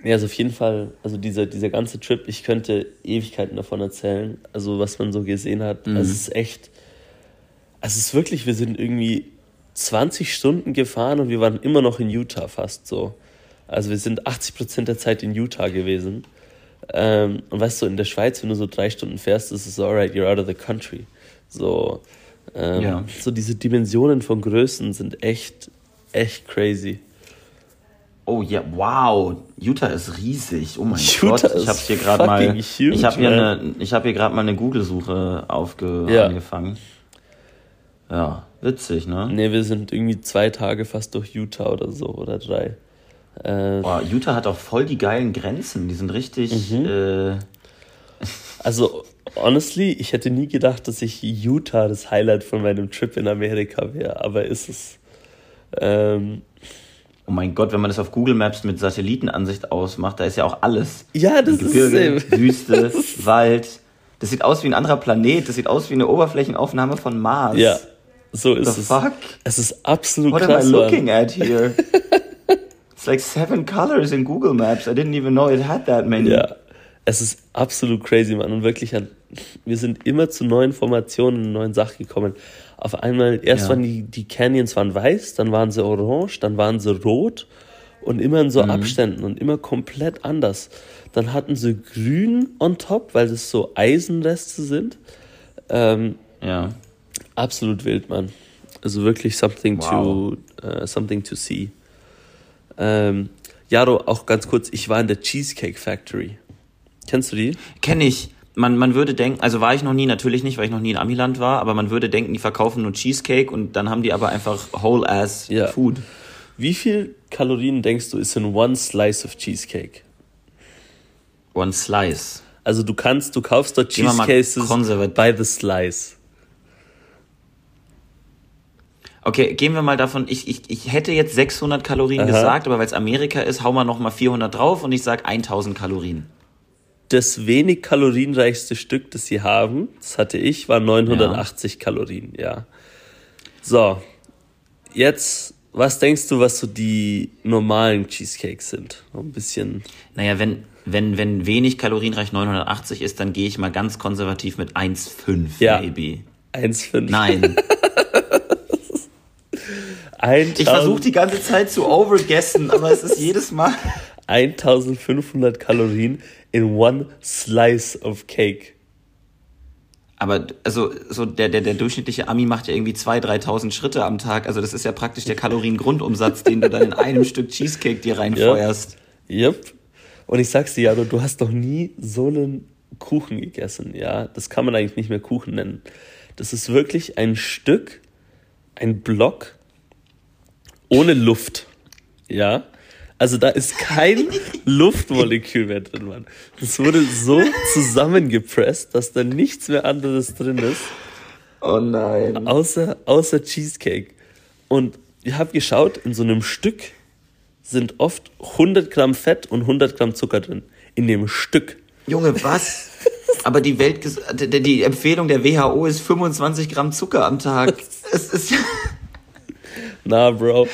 ja, also auf jeden Fall, also dieser, dieser ganze Trip, ich könnte Ewigkeiten davon erzählen. Also was man so gesehen hat. Also es ist echt. Also es ist wirklich, wir sind irgendwie 20 Stunden gefahren und wir waren immer noch in Utah fast so. Also wir sind 80 Prozent der Zeit in Utah gewesen. Ähm, und weißt du, in der Schweiz, wenn du so drei Stunden fährst, ist es so, alright, you're out of the country. So, ähm, Ja. so diese Dimensionen von Größen sind echt, echt crazy. Oh ja, wow, Utah ist riesig. Oh mein Utah Gott, ich habe hier gerade mal, huge, ich habe hier man. eine, ich habe hier gerade mal eine Google-Suche aufge Ja. angefangen. Ja, witzig, ne? Ne, wir sind irgendwie zwei Tage fast durch Utah oder so, oder drei. Äh, Boah, Utah hat auch voll die geilen Grenzen. Die sind richtig. Mhm. Äh, Also, honestly, ich hätte nie gedacht, dass ich Utah das Highlight von meinem Trip in Amerika wäre, aber ist es. Ähm, oh mein Gott, wenn man das auf Google Maps mit Satellitenansicht ausmacht, da ist ja auch alles. ja, das ist Gebirge, es. Wüste, Wald. Das sieht aus wie ein anderer Planet. Das sieht aus wie eine Oberflächenaufnahme von Mars. Ja, so ist The es. fuck? Es ist absolut What krass. am I looking at here? It's like seven colors in Google Maps. I didn't even know it had that many. Ja, es ist absolut crazy, Mann. Und wirklich, wir sind immer zu neuen Formationen, neuen Sachen gekommen. Auf einmal, erst Ja. waren die, die Canyons waren weiß, dann waren sie orange, dann waren sie rot und immer in so Mhm. Abständen und immer komplett anders. Dann hatten sie grün on top, weil das so Eisenreste sind. Ähm, Ja. Absolut wild, Mann. Also wirklich something Wow. to äh, something to see. Ähm, Jaro, auch ganz kurz, ich war in der Cheesecake Factory. Kennst du die? Kenne ich. Man, man würde denken, also war ich noch nie, natürlich nicht, weil ich noch nie in Amiland war, aber man würde denken, die verkaufen nur Cheesecake und dann haben die aber einfach whole-ass Ja. Food. Wie viel Kalorien denkst du ist in one slice of Cheesecake? One slice. Also du kannst, du kaufst dort Cheesecases konservativ. by the slice. Okay, gehen wir mal davon, ich, ich, ich hätte jetzt 600 Kalorien Aha. gesagt, aber weil es Amerika ist, hau mal noch mal 400 drauf und ich sag 1000 Kalorien. Das wenig kalorienreichste Stück, das sie haben, das hatte ich, war 980 Kalorien, ja. So, jetzt, was denkst du, was so die normalen Cheesecakes sind? Ein bisschen, Naja, wenn, wenn, wenn wenig kalorienreich 980 ist, dann gehe ich mal ganz konservativ mit 1,5 Ja. maybe. 1,5. Nein. 1000 Ich versuche die ganze Zeit zu overguessen, aber es ist jedes Mal. 1500 Kalorien in one slice of cake. Aber also so der, der, der durchschnittliche Ami macht ja irgendwie 2.000, 3.000 Schritte am Tag. Also das ist ja praktisch der Kaloriengrundumsatz, den du dann in einem Stück Cheesecake dir reinfeuerst. Yep. Und ich sag's dir, Jado, du hast noch nie so einen Kuchen gegessen, ja. Das kann man eigentlich nicht mehr Kuchen nennen. Das ist wirklich ein Stück, ein Block ohne Luft, ja. Also da ist kein Luftmolekül mehr drin, Mann. Das wurde so zusammengepresst, dass da nichts mehr anderes drin ist, Oh nein. außer, außer Cheesecake. Und ich habe geschaut, in so einem Stück sind oft 100 Gramm Fett und 100 Gramm Zucker drin. In dem Stück. Junge, was? Aber die Welt, die, die Empfehlung der WHO ist 25 Gramm Zucker am Tag. Es ist ja. Na, Bro.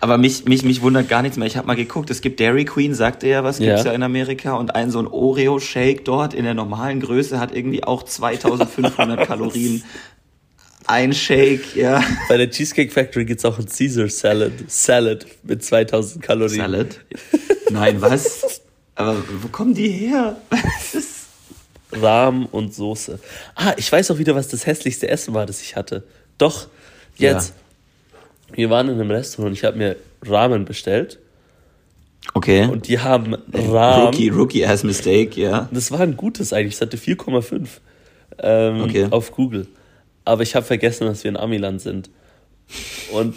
Aber mich, mich, mich wundert gar nichts mehr. Ich habe mal geguckt, es gibt Dairy Queen, sagte er, was gibt's Ja. ja in Amerika. Und ein so ein Oreo-Shake dort in der normalen Größe hat irgendwie auch 2500 Kalorien. Ein Shake, ja. Bei der Cheesecake Factory gibt's auch ein Caesar Salad. Salad mit 2000 Kalorien. Salad? Nein, was? Aber wo kommen die her? Was ist- Rahm und Soße. Ah, ich weiß auch wieder, was das hässlichste Essen war, das ich hatte. Doch, jetzt. Wir waren in einem Restaurant und ich habe mir Ramen bestellt. Okay. Und die haben Rahm. Rookie, Rookie-Ass Mistake, ja. Das war ein gutes eigentlich, es hatte 4,5. ähm, okay. auf Google. Aber ich habe vergessen, dass wir in Amiland sind. Und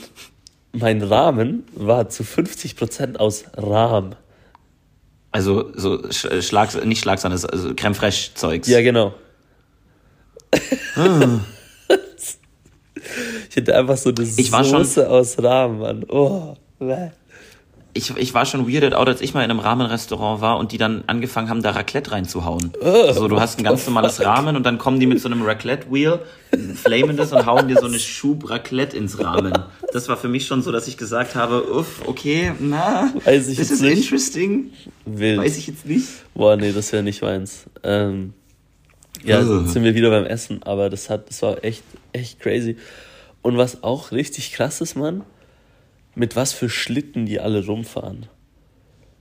mein Rahmen war zu 50% aus Rahm. Also so Schlags, nicht Schlagsahne, also Creme Fraiche Zeugs. Ja, genau. Ah. ich hätte einfach so eine ich Soße aus Rahmen, Mann. Oh, ich, ich war schon weirded out, als ich mal in einem Rahmenrestaurant war und die dann angefangen haben, da Raclette reinzuhauen. Oh, also du hast ein ganz normales Rahmen und dann kommen die mit so einem Raclette-Wheel, flamen das und hauen dir so eine Schub Raclette ins Rahmen. Das war für mich schon so, dass ich gesagt habe, uff, okay, na, Weiß ich this is nicht. interesting. Wild. Weiß ich jetzt nicht. Boah, nee, das wäre nicht meins. Ähm, ja, sind wir wieder beim Essen, aber das hat, das war echt, echt crazy. Und was auch richtig krass ist, Mann, mit was für Schlitten die alle rumfahren.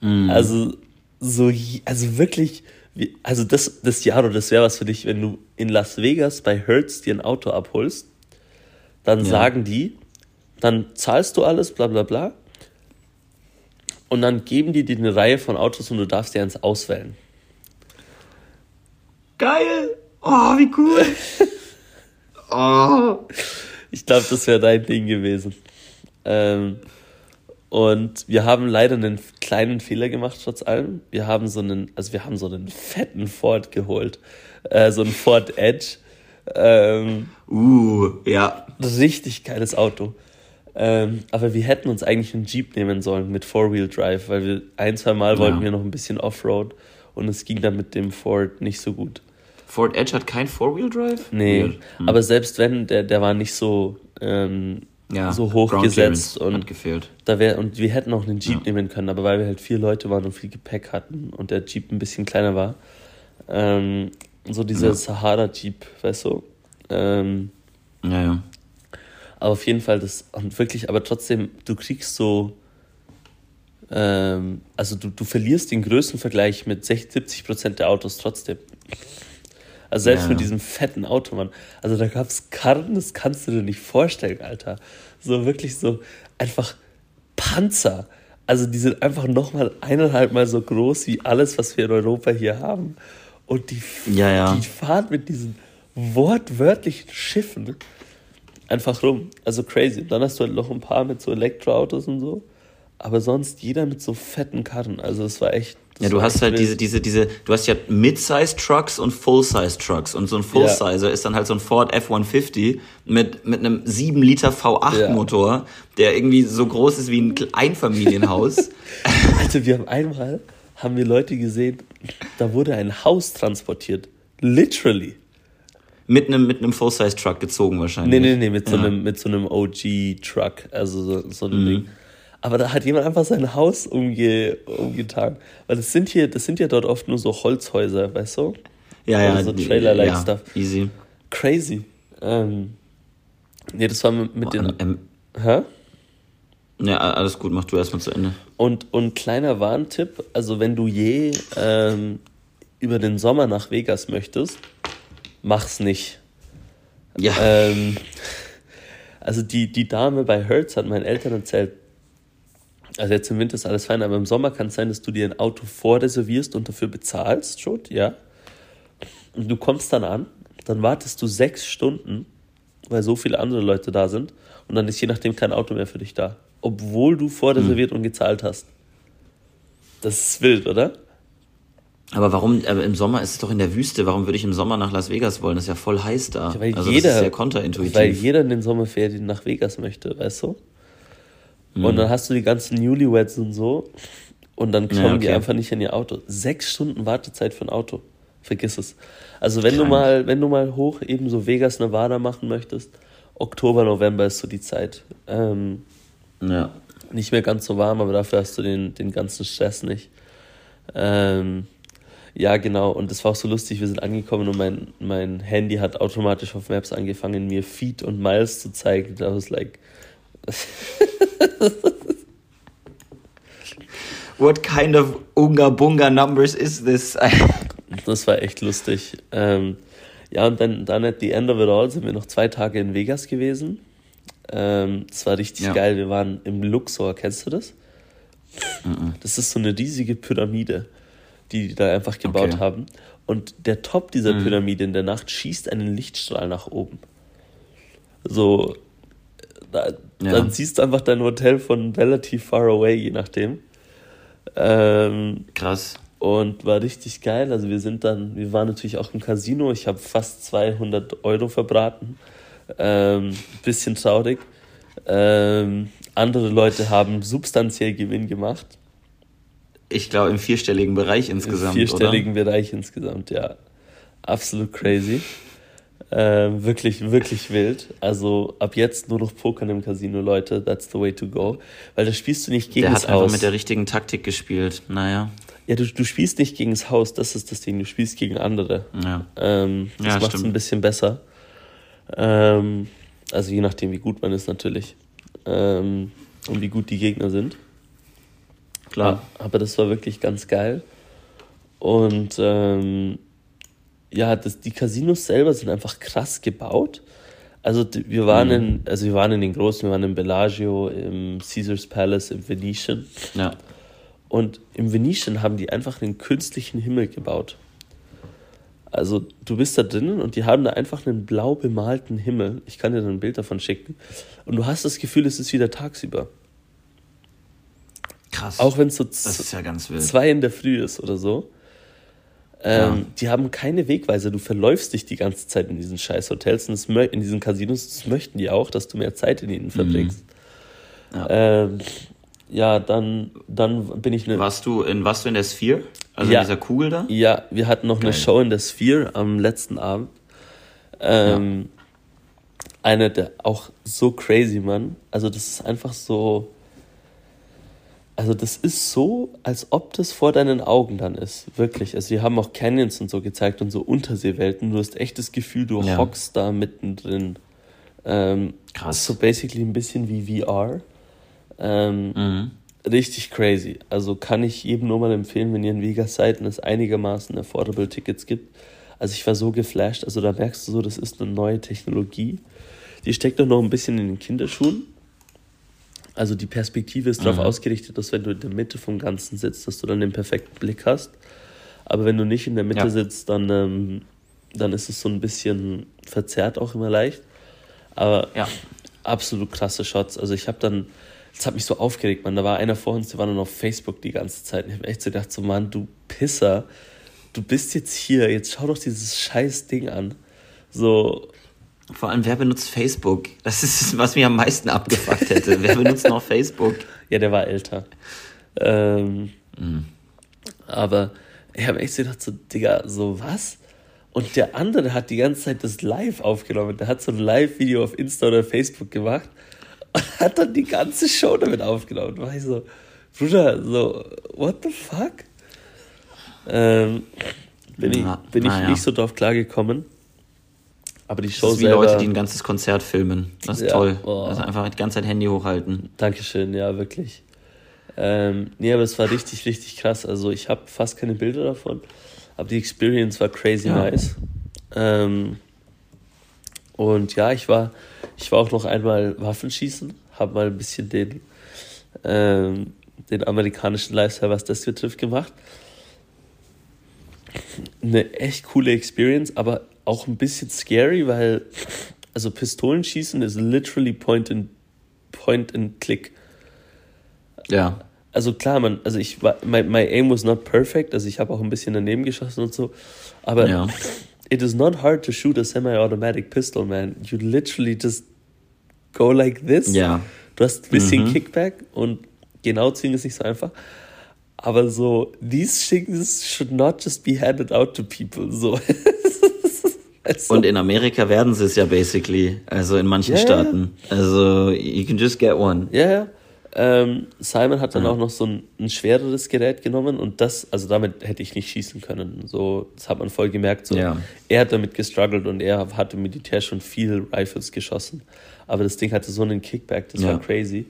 Mm. Also, so, also wirklich, also das, das Jahr oder das wäre was für dich, wenn du in Las Vegas bei Hertz dir ein Auto abholst, dann ja. sagen die, dann zahlst du alles, bla bla bla, und dann geben die dir eine Reihe von Autos und du darfst dir eins auswählen. Geil! Oh, wie cool! oh. Ich glaube, das wäre dein Ding gewesen. Ähm, und wir haben leider einen kleinen Fehler gemacht, trotz allem. Wir haben so einen, also wir haben so einen fetten Ford geholt. Äh, so einen Ford Edge. Ähm, uh, ja. Richtig geiles Auto. Ähm, aber wir hätten uns eigentlich einen Jeep nehmen sollen mit Four-Wheel Drive, weil wir ein, zwei Mal ja. wollten wir noch ein bisschen Offroad und es ging dann mit dem Ford nicht so gut. Ford Edge hat kein Four-Wheel Drive? Nee, hm. aber selbst wenn, der, der war nicht so ähm, ja, so hoch gesetzt und hat gefehlt. Da wär, und wir hätten auch einen Jeep ja. nehmen können, aber weil wir halt vier Leute waren und viel Gepäck hatten und der Jeep ein bisschen kleiner war, ähm, so dieser ja. Sahara Jeep, weißt du? Ähm, ja, ja. Aber auf jeden Fall das und wirklich, aber trotzdem, du kriegst so ähm, also du, du verlierst den Größenvergleich mit 60, 70 Prozent der Autos trotzdem. Also selbst ja. mit diesem fetten Auto, Mann. Also da gab es Karten, das kannst du dir nicht vorstellen, Alter. So wirklich so einfach Panzer. Also die sind einfach nochmal eineinhalb Mal so groß wie alles, was wir in Europa hier haben. Und die, ja, ja. die fahren mit diesen wortwörtlichen Schiffen einfach rum. Also crazy. dann hast du halt noch ein paar mit so Elektroautos und so. Aber sonst jeder mit so fetten Karren. Also es war echt ja, du hast halt diese, diese, diese, du hast ja Mid-Size Trucks und Full-Size Trucks. Und so ein Full-Sizer ja. ist dann halt so ein Ford F-150 mit, mit einem 7 Liter V8 Motor, ja. der irgendwie so groß ist wie ein Einfamilienhaus. also wir haben einmal, haben wir Leute gesehen, da wurde ein Haus transportiert. Literally. Mit einem, mit einem Full-Size Truck gezogen wahrscheinlich. Nee, nee, nee, mit so einem, mit so einem OG Truck. Also so, so ein mhm. Ding. Aber da hat jemand einfach sein Haus umge umgetan. Weil das sind hier, das sind ja dort oft nur so Holzhäuser, weißt du? Ja, ja. So Trailer-like ja, Stuff. Easy. Crazy. Ähm, nee, das war mit, mit oh, den. Ähm, hä? Ja, alles gut, mach du erstmal zu Ende. Und, und kleiner Warntipp, also wenn du je ähm, über den Sommer nach Vegas möchtest, mach's nicht. Ja. Ähm, also die, die Dame bei Hertz hat meinen Eltern erzählt, also jetzt im Winter ist alles fein, aber im Sommer kann es sein, dass du dir ein Auto vorreservierst und dafür bezahlst schon, ja. Und du kommst dann an, dann wartest du sechs Stunden, weil so viele andere Leute da sind und dann ist je nachdem kein Auto mehr für dich da. Obwohl du vorreserviert mhm. und gezahlt hast. Das ist wild, oder? Aber warum, aber im Sommer ist es doch in der Wüste, warum würde ich im Sommer nach Las Vegas wollen? Das ist ja voll heiß da. Ja, weil also jeder, das ist sehr kontraintuitiv. Weil jeder in den Sommerferien nach Vegas möchte, weißt du? Mhm. Und dann hast du die ganzen Newlyweds und so. Und dann kommen ja, okay. die einfach nicht in ihr Auto. Sechs Stunden Wartezeit für ein Auto. Vergiss es. Also wenn Krank. du mal, wenn du mal hoch eben so Vegas, Nevada machen möchtest, Oktober, November ist so die Zeit. Ähm, ja. Nicht mehr ganz so warm, aber dafür hast du den, den ganzen Stress nicht. Ähm, ja, genau. Und das war auch so lustig. Wir sind angekommen und mein, mein Handy hat automatisch auf Maps angefangen, mir Feet und Miles zu zeigen. Da was like. What kind of Unga Bunga numbers is this? das war echt lustig. Ähm, ja, und dann, dann at the end of it all sind wir noch zwei Tage in Vegas gewesen. Ähm, das war richtig ja. geil. Wir waren im Luxor, kennst du das? Mhm. Das ist so eine riesige Pyramide, die die da einfach gebaut okay. haben. und der Top dieser mhm. Pyramide in der Nacht schießt einen Lichtstrahl nach oben. So, da, ja. dann siehst du einfach dein Hotel von relativ far away, je nachdem. Ähm, Krass. Und war richtig geil. Also wir sind dann, wir waren natürlich auch im Casino. Ich habe fast 200 Euro verbraten. Ähm, bisschen traurig. Ähm, andere Leute haben substanziell Gewinn gemacht. Ich glaube im vierstelligen Bereich insgesamt. Im vierstelligen oder? Bereich insgesamt, ja. Absolut crazy. Ähm, wirklich, wirklich wild. Also ab jetzt nur noch Pokern im Casino, Leute. That's the way to go. Weil da spielst du nicht gegen der das Haus. Der hat einfach mit der richtigen Taktik gespielt. Naja. Ja, du, du spielst nicht gegen das Haus, das ist das Ding. Du spielst gegen andere. Ja. Ähm, das ja, macht es ein bisschen besser. Ähm, also je nachdem, wie gut man ist natürlich. Ähm, und wie gut die Gegner sind. Klar. Aber das war wirklich ganz geil. Und ähm, ja, das, die Casinos selber sind einfach krass gebaut. Also wir waren mhm. in, also wir waren in den großen, wir waren im Bellagio, im Caesars Palace, im Venetian. Ja. Und im Venetian haben die einfach einen künstlichen Himmel gebaut. Also du bist da drinnen und die haben da einfach einen blau bemalten Himmel. Ich kann dir dann ein Bild davon schicken. Und du hast das Gefühl, es ist wieder tagsüber. Krass. Auch wenn es so ja zwei in der Früh ist oder so. Ähm, ja. Die haben keine Wegweise. Du verläufst dich die ganze Zeit in diesen scheiß Hotels und in diesen Casinos. Das möchten die auch, dass du mehr Zeit in ihnen verbringst. Mhm. Ja. Ähm, ja, dann, dann bin ich eine. Warst du in warst du in der Sphere? Also ja, in dieser Kugel da? Ja, wir hatten noch Geil. eine Show in der Sphere am letzten Abend. Ähm, ja. Eine der auch so crazy, Mann. Also das ist einfach so also das ist so, als ob das vor deinen Augen dann ist. Wirklich. Also die haben auch Canyons und so gezeigt und so Unterseewelten. Du hast echt das Gefühl, du ja. hockst da mittendrin. Ähm, Krass. So basically ein bisschen wie VR. Ähm, mhm. Richtig crazy. Also kann ich jedem nur mal empfehlen, wenn ihr in Vegas seid und es einigermaßen affordable Tickets gibt. Also ich war so geflasht. Also da merkst du so, das ist eine neue Technologie. Die steckt doch noch ein bisschen in den Kinderschuhen. Also die Perspektive ist darauf mhm. ausgerichtet, dass wenn du in der Mitte vom Ganzen sitzt, dass du dann den perfekten Blick hast. Aber wenn du nicht in der Mitte ja. sitzt, dann, ähm, dann ist es so ein bisschen verzerrt auch immer leicht. Aber ja, absolut krasse Shots. Also ich habe dann, das hat mich so aufgeregt, man. Da war einer vor uns, der war dann auf Facebook die ganze Zeit. Und ich habe echt so gedacht, so Mann, du Pisser, du bist jetzt hier, jetzt schau doch dieses scheiß Ding an. So, vor allem, wer benutzt Facebook? Das ist, was mir am meisten abgefuckt hätte. wer benutzt noch Facebook? Ja, der war älter. Ähm, mhm. Aber ich habe echt gedacht, so, Digga, so was? Und der andere hat die ganze Zeit das live aufgenommen. Der hat so ein Live-Video auf Insta oder Facebook gemacht und hat dann die ganze Show damit aufgenommen. Da war ich so, Bruder, so, what the fuck? Ähm, bin ich, bin ich ja. nicht so drauf klargekommen. Aber die Show das ist wie selber, Leute, die ein ganzes Konzert filmen. Das ist ja, toll. Oh. Also einfach die ganze Zeit Handy hochhalten. Dankeschön, ja, wirklich. Ähm, nee, aber es war richtig, richtig krass. Also ich habe fast keine Bilder davon. Aber die Experience war crazy ja. nice. Ähm, und ja, ich war, ich war auch noch einmal Waffenschießen, habe mal ein bisschen den, ähm, den amerikanischen Lifestyle, was das betrifft, gemacht. Eine echt coole Experience, aber auch ein bisschen scary, weil also Pistolenschießen ist literally Point and Point and Click. Ja. Also klar, man, also ich war, my, my aim was not perfect, also ich habe auch ein bisschen daneben geschossen und so, aber ja. it is not hard to shoot a semi-automatic pistol, man. You literally just go like this. Ja. Du hast ein bisschen mhm. Kickback und genau ziehen ist nicht so einfach. Aber so, these things should not just be handed out to people. So. Also. Und in Amerika werden sie es ja basically, also in manchen yeah, Staaten. Also you can just get one. Ja, yeah, ja. Ähm, Simon hat dann ja. auch noch so ein, ein, schwereres Gerät genommen und das, also damit hätte ich nicht schießen können. So, das hat man voll gemerkt. So, ja. Er hat damit gestruggelt und er hatte im Militär schon viel Rifles geschossen. Aber das Ding hatte so einen Kickback, das ja. war crazy.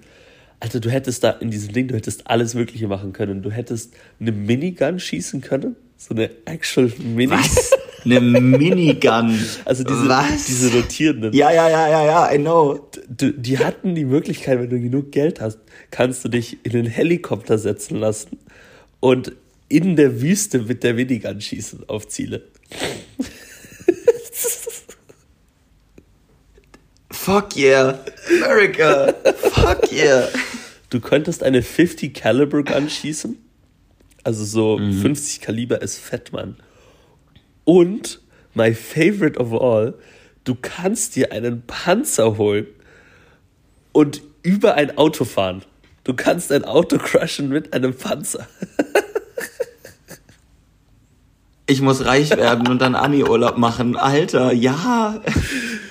Alter, du hättest da in diesem Ding, du hättest alles Mögliche machen können. Du hättest eine Minigun schießen können. So eine actual Minigun. Was? Eine Minigun. Also diese, Was? diese rotierenden. Ja, ja, ja, ja, ja, I know. Du, die hatten die Möglichkeit, wenn du genug Geld hast, kannst du dich in einen Helikopter setzen lassen und in der Wüste mit der Minigun schießen auf Ziele. Fuck yeah, America, fuck yeah. Du könntest eine 50 Caliber Gun schießen. Also so mhm. 50 Kaliber ist fett, Mann. Und my favorite of all, du kannst dir einen Panzer holen und über ein Auto fahren. Du kannst ein Auto crushen mit einem Panzer. Ich muss reich werden und dann Ani-Urlaub machen. Alter, ja.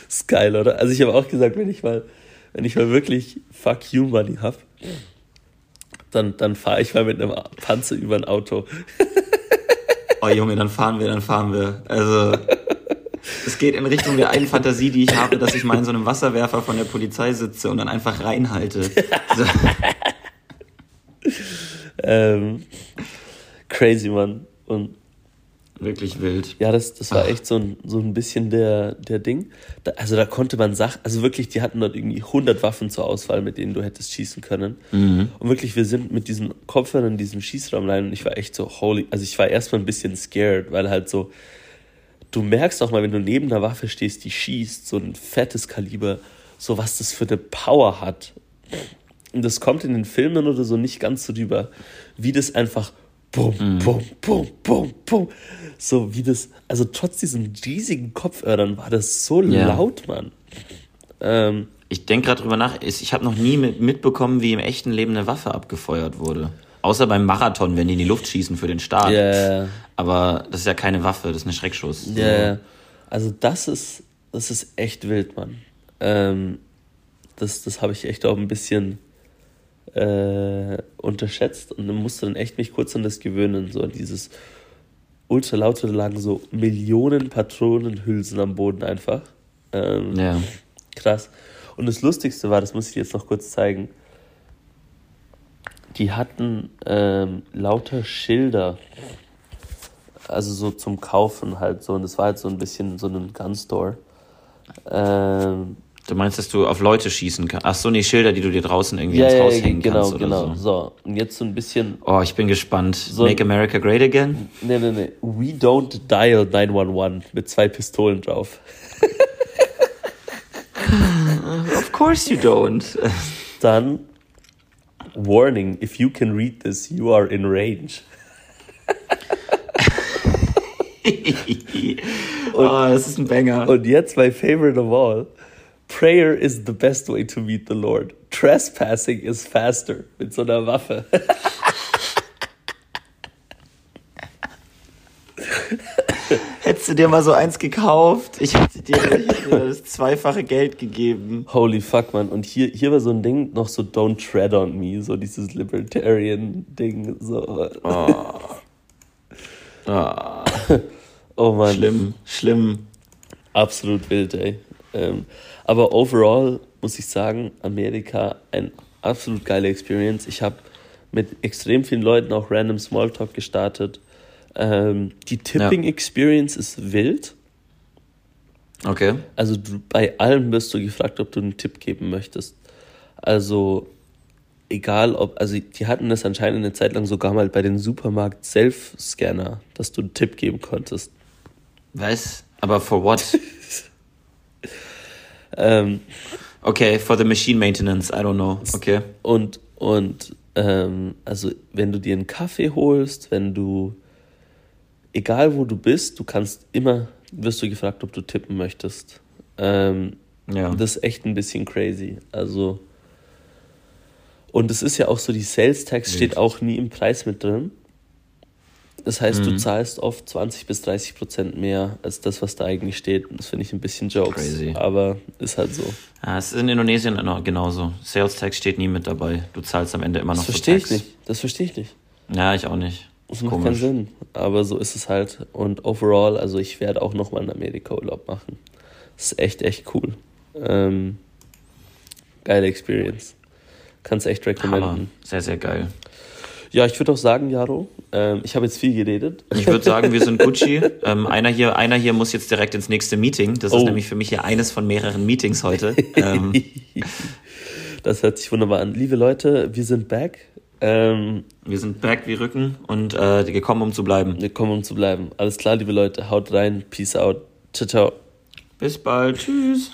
Ist geil, oder? Also ich habe auch gesagt, wenn ich mal, wenn ich mal wirklich Fuck You Money habe, dann, dann fahre ich mal mit einem Panzer über ein Auto. Oh Junge, dann fahren wir, dann fahren wir. Also es geht in Richtung der einen Fantasie, die ich habe, dass ich mal in so einem Wasserwerfer von der Polizei sitze und dann einfach reinhalte. So. ähm, crazy, Mann. Und Wirklich wild. Ja, das, das war Ach. echt so ein, so ein bisschen der, der Ding. Da, also da konnte man Sachen, also wirklich, die hatten dort irgendwie 100 Waffen zur Auswahl, mit denen du hättest schießen können. Mhm. Und wirklich, wir sind mit diesen Kopfhörern in diesem Schießraum rein und ich war echt so holy, also ich war erstmal ein bisschen scared, weil halt so, du merkst auch mal, wenn du neben einer Waffe stehst, die schießt, so ein fettes Kaliber, so was das für eine Power hat. Und das kommt in den Filmen oder so nicht ganz so drüber, wie das einfach bum, mhm. bum, bum, bum, bum. So wie das, also trotz diesen riesigen Kopfhörern war das so ja. laut, Mann. Ähm, ich denke gerade drüber nach, ich habe noch nie mitbekommen, wie im echten Leben eine Waffe abgefeuert wurde. Außer beim Marathon, wenn die in die Luft schießen für den Start. Yeah. Aber das ist ja keine Waffe, das ist ein Schreckschuss. Ja, yeah. also das ist, das ist echt wild, Mann. Ähm, das das habe ich echt auch ein bisschen äh, unterschätzt und musste dann echt mich kurz an das gewöhnen, so an dieses ultralaute, da lagen so Millionen Patronenhülsen am Boden einfach. Ähm, ja. Krass. Und das Lustigste war, das muss ich jetzt noch kurz zeigen, die hatten ähm, lauter Schilder, also so zum Kaufen halt so, und das war halt so ein bisschen so ein Gunstore. Ähm, Du meinst, dass du auf Leute schießen kannst? Ach so, nee, Schilder, die du dir draußen irgendwie ja, ins Haus ja, hängen genau, kannst. Genau, genau. So. so, und jetzt so ein bisschen. Oh, ich bin gespannt. So Make America Great Again? Nee, nee, nee. We don't dial 911 mit zwei Pistolen drauf. of course you don't. Dann, Warning, if you can read this, you are in range. und, oh, das ist ein Banger. Und jetzt my favorite of all. Prayer is the best way to meet the Lord. Trespassing is faster. Mit so einer Waffe. Hättest du dir mal so eins gekauft? Ich hätte dir, das zweifache Geld gegeben. Holy fuck, man. Und hier, hier war so ein Ding, noch so Don't Tread on Me, so dieses Libertarian-Ding. So. Oh. Oh. oh man. Schlimm, schlimm. Absolut wild, ey. Ähm, aber overall muss ich sagen, Amerika ein absolut geile Experience. Ich habe mit extrem vielen Leuten auch random Smalltalk gestartet. Ähm, die Tipping ja. Experience ist wild. Okay. Also du, bei allem wirst du gefragt, ob du einen Tipp geben möchtest. Also egal ob, also die hatten das anscheinend eine Zeit lang sogar mal bei den Supermarkt Self-Scanner, dass du einen Tipp geben konntest. Was? Aber for what? Ähm, okay, for the machine maintenance, I don't know. Okay. Und, und ähm, also wenn du dir einen Kaffee holst, wenn du, egal wo du bist, du kannst immer, wirst du gefragt, ob du tippen möchtest. Ähm, ja. Das ist echt ein bisschen crazy. Also, und es ist ja auch so, die Sales Tax steht auch nie im Preis mit drin. Das heißt, mhm. du zahlst oft 20 bis 30 Prozent mehr als das, was da eigentlich steht. Das finde ich ein bisschen Jokes. Crazy. Aber ist halt so. Ja, es ist in Indonesien genauso. Sales Tax steht nie mit dabei. Du zahlst am Ende immer noch Das verstehe ich nicht. Das verstehe ich nicht. Ja, ich auch nicht. Das macht Komisch. keinen Sinn. Aber so ist es halt. Und overall, also ich werde auch nochmal in Amerika Urlaub machen. Das ist echt, echt cool. Ähm, geile Experience. Kannst echt recommenden. Sehr, sehr geil. Ja, ich würde auch sagen, Jaro, ähm, ich habe jetzt viel geredet. Ich würde sagen, wir sind Gucci. ähm, einer, hier, einer hier muss jetzt direkt ins nächste Meeting. Das oh. ist nämlich für mich hier eines von mehreren Meetings heute. Ähm. das hört sich wunderbar an. Liebe Leute, wir sind back. Ähm, wir sind back wie Rücken und äh, gekommen, um zu bleiben. Wir kommen, um zu bleiben. Alles klar, liebe Leute. Haut rein. Peace out. Ciao, ciao. Bis bald. Tschüss.